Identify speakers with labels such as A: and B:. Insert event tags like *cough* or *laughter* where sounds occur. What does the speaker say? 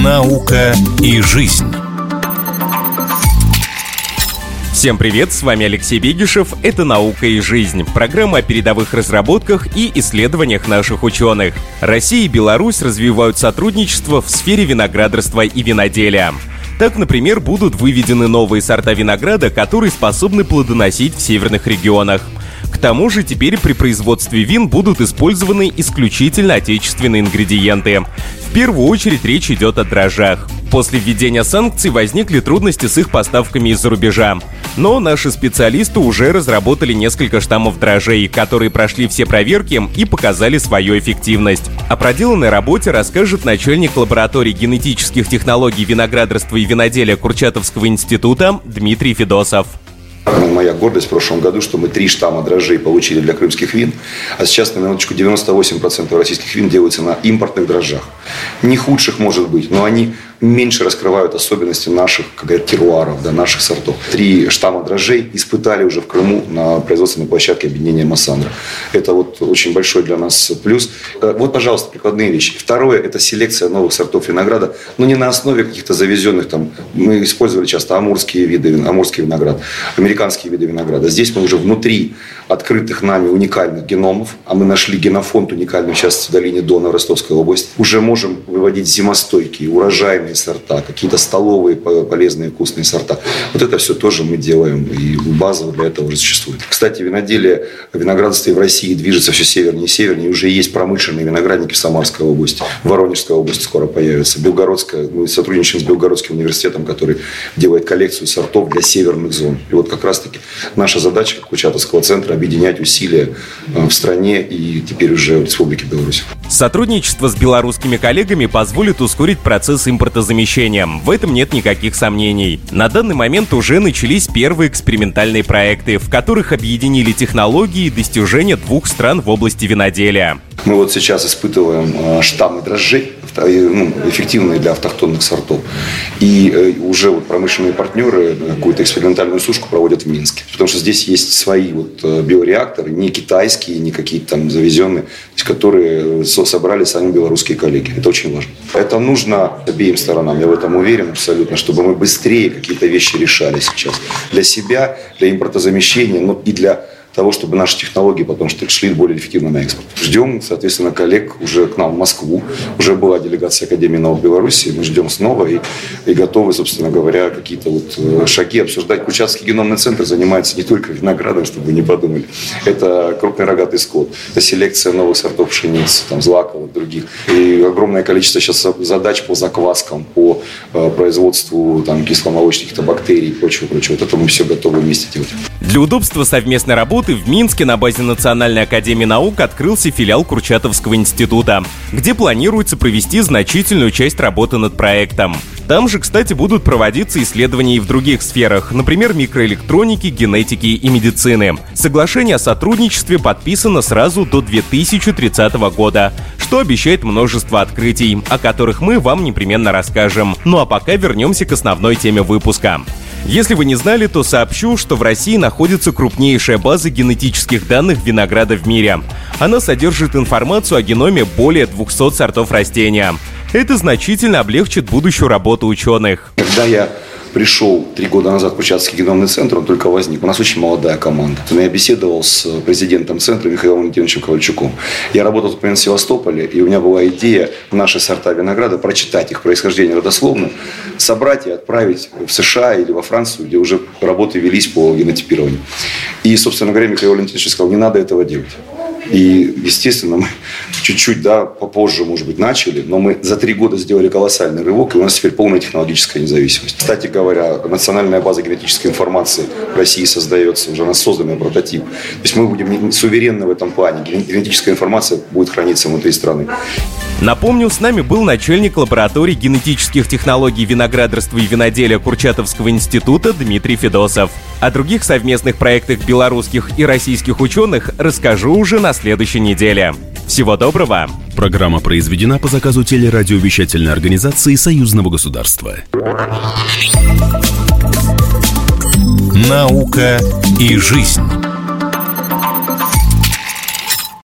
A: Наука и жизнь.
B: Всем привет, с вами Алексей Бегишев. Это «Наука и жизнь» — программа о передовых разработках и исследованиях наших ученых. Россия и Беларусь развивают сотрудничество в сфере виноградарства и виноделия. Так, например, будут выведены новые сорта винограда, которые способны плодоносить в северных регионах. Тому же теперь при производстве вин будут использованы исключительно отечественные ингредиенты. В первую очередь речь идет о дрожжах. После введения санкций возникли трудности с их поставками из-за рубежа. Но наши специалисты уже разработали несколько штаммов дрожжей, которые прошли все проверки и показали свою эффективность. О проделанной работе расскажет начальник лаборатории генетических технологий виноградарства и виноделия Курчатовского института Дмитрий Федосов.
C: Моя гордость в прошлом году, что мы три штамма дрожжей получили для крымских вин, а сейчас на минуточку 98% российских вин делаются на импортных дрожжах. Не худших может быть, но они меньше раскрывают особенности наших, как говорят, теруаров, да, наших сортов. Три штамма дрожжей испытали уже в Крыму на производственной площадке объединения Массандра. Это вот очень большой для нас плюс. Э, вот, пожалуйста, прикладные вещи. Второе – это селекция новых сортов винограда, но не на основе каких-то завезенных там. Мы использовали часто амурские виды, амурский виноград, американские виды винограда. Здесь мы уже внутри открытых нами уникальных геномов, а мы нашли генофонд уникальный сейчас в долине Дона в Ростовской области, уже можем выводить зимостойкие, урожайные полезные сорта, какие-то столовые полезные вкусные сорта. Вот это все тоже мы делаем, и базово для этого существует. Кстати, виноделие, виноградарство в России движется все севернее и севернее. Уже есть промышленные виноградники в Самарской области, в Воронежской области скоро появятся. Белгородская, мы сотрудничаем с Белгородским университетом, который делает коллекцию сортов для северных зон. И вот как раз-таки наша задача, как Курчатовского центра, объединять усилия э, в стране и теперь уже в Республике Беларусь.
B: Сотрудничество с белорусскими коллегами позволит ускорить процесс импорта импортозамещением. В этом нет никаких сомнений. На данный момент уже начались первые экспериментальные проекты, в которых объединили технологии и достижения двух стран в области виноделия.
C: Мы вот сейчас испытываем э, штаммы дрожжей, ну, эффективные для автохтонных сортов. И э, уже вот промышленные партнеры какую-то экспериментальную сушку проводят в Минске. Потому что здесь есть свои вот э, биореакторы, не китайские, не какие-то там завезенные, которые собрали сами белорусские коллеги. Это очень важно. Это нужно обеим сторонам, я в этом уверен абсолютно, чтобы мы быстрее какие-то вещи решали сейчас. Для себя, для импортозамещения, ну и для того, чтобы наши технологии потом шли более эффективно на экспорт. Ждем, соответственно, коллег уже к нам в Москву. Уже была делегация Академии наук Беларуси. Мы ждем снова и, и готовы, собственно говоря, какие-то вот э, шаги обсуждать. Курчатский геномный центр занимается не только виноградом, чтобы вы не подумали. Это крупный рогатый скот. Это селекция новых сортов пшеницы, там, злаковых, других. И огромное количество сейчас задач по закваскам, по э, производству там, кисломолочных бактерий и прочего, прочего. Вот это мы все готовы вместе делать.
B: Для удобства совместной работы в Минске на базе Национальной академии наук открылся филиал Курчатовского института, где планируется провести значительную часть работы над проектом. Там же, кстати, будут проводиться исследования и в других сферах, например, микроэлектроники, генетики и медицины. Соглашение о сотрудничестве подписано сразу до 2030 года, что обещает множество открытий, о которых мы вам непременно расскажем. Ну а пока вернемся к основной теме выпуска. Если вы не знали, то сообщу, что в России находится крупнейшая база генетических данных винограда в мире. Она содержит информацию о геноме более 200 сортов растения. Это значительно облегчит будущую работу ученых.
C: Когда я пришел три года назад в Курчатский геномный центр, он только возник. У нас очень молодая команда. Я беседовал с президентом центра Михаилом Валентиновичем Ковальчуком. Я работал в Севастополе, и у меня была идея наши сорта винограда прочитать их происхождение родословно, собрать и отправить в США или во Францию, где уже работы велись по генотипированию. И, собственно говоря, Михаил Валентинович сказал, не надо этого делать. И, естественно, мы *laughs* чуть-чуть, да, попозже, может быть, начали, но мы за три года сделали колоссальный рывок, и у нас теперь полная технологическая независимость. Кстати говоря, национальная база генетической информации в России создается, уже у нас созданный прототип. То есть мы будем суверенны в этом плане. Генетическая информация будет храниться внутри страны.
B: Напомню, с нами был начальник лаборатории генетических технологий виноградарства и виноделия Курчатовского института Дмитрий Федосов. О других совместных проектах белорусских и российских ученых расскажу уже на следующей неделе. Всего доброго!
A: Программа произведена по заказу телерадиовещательной организации Союзного государства. Наука и жизнь.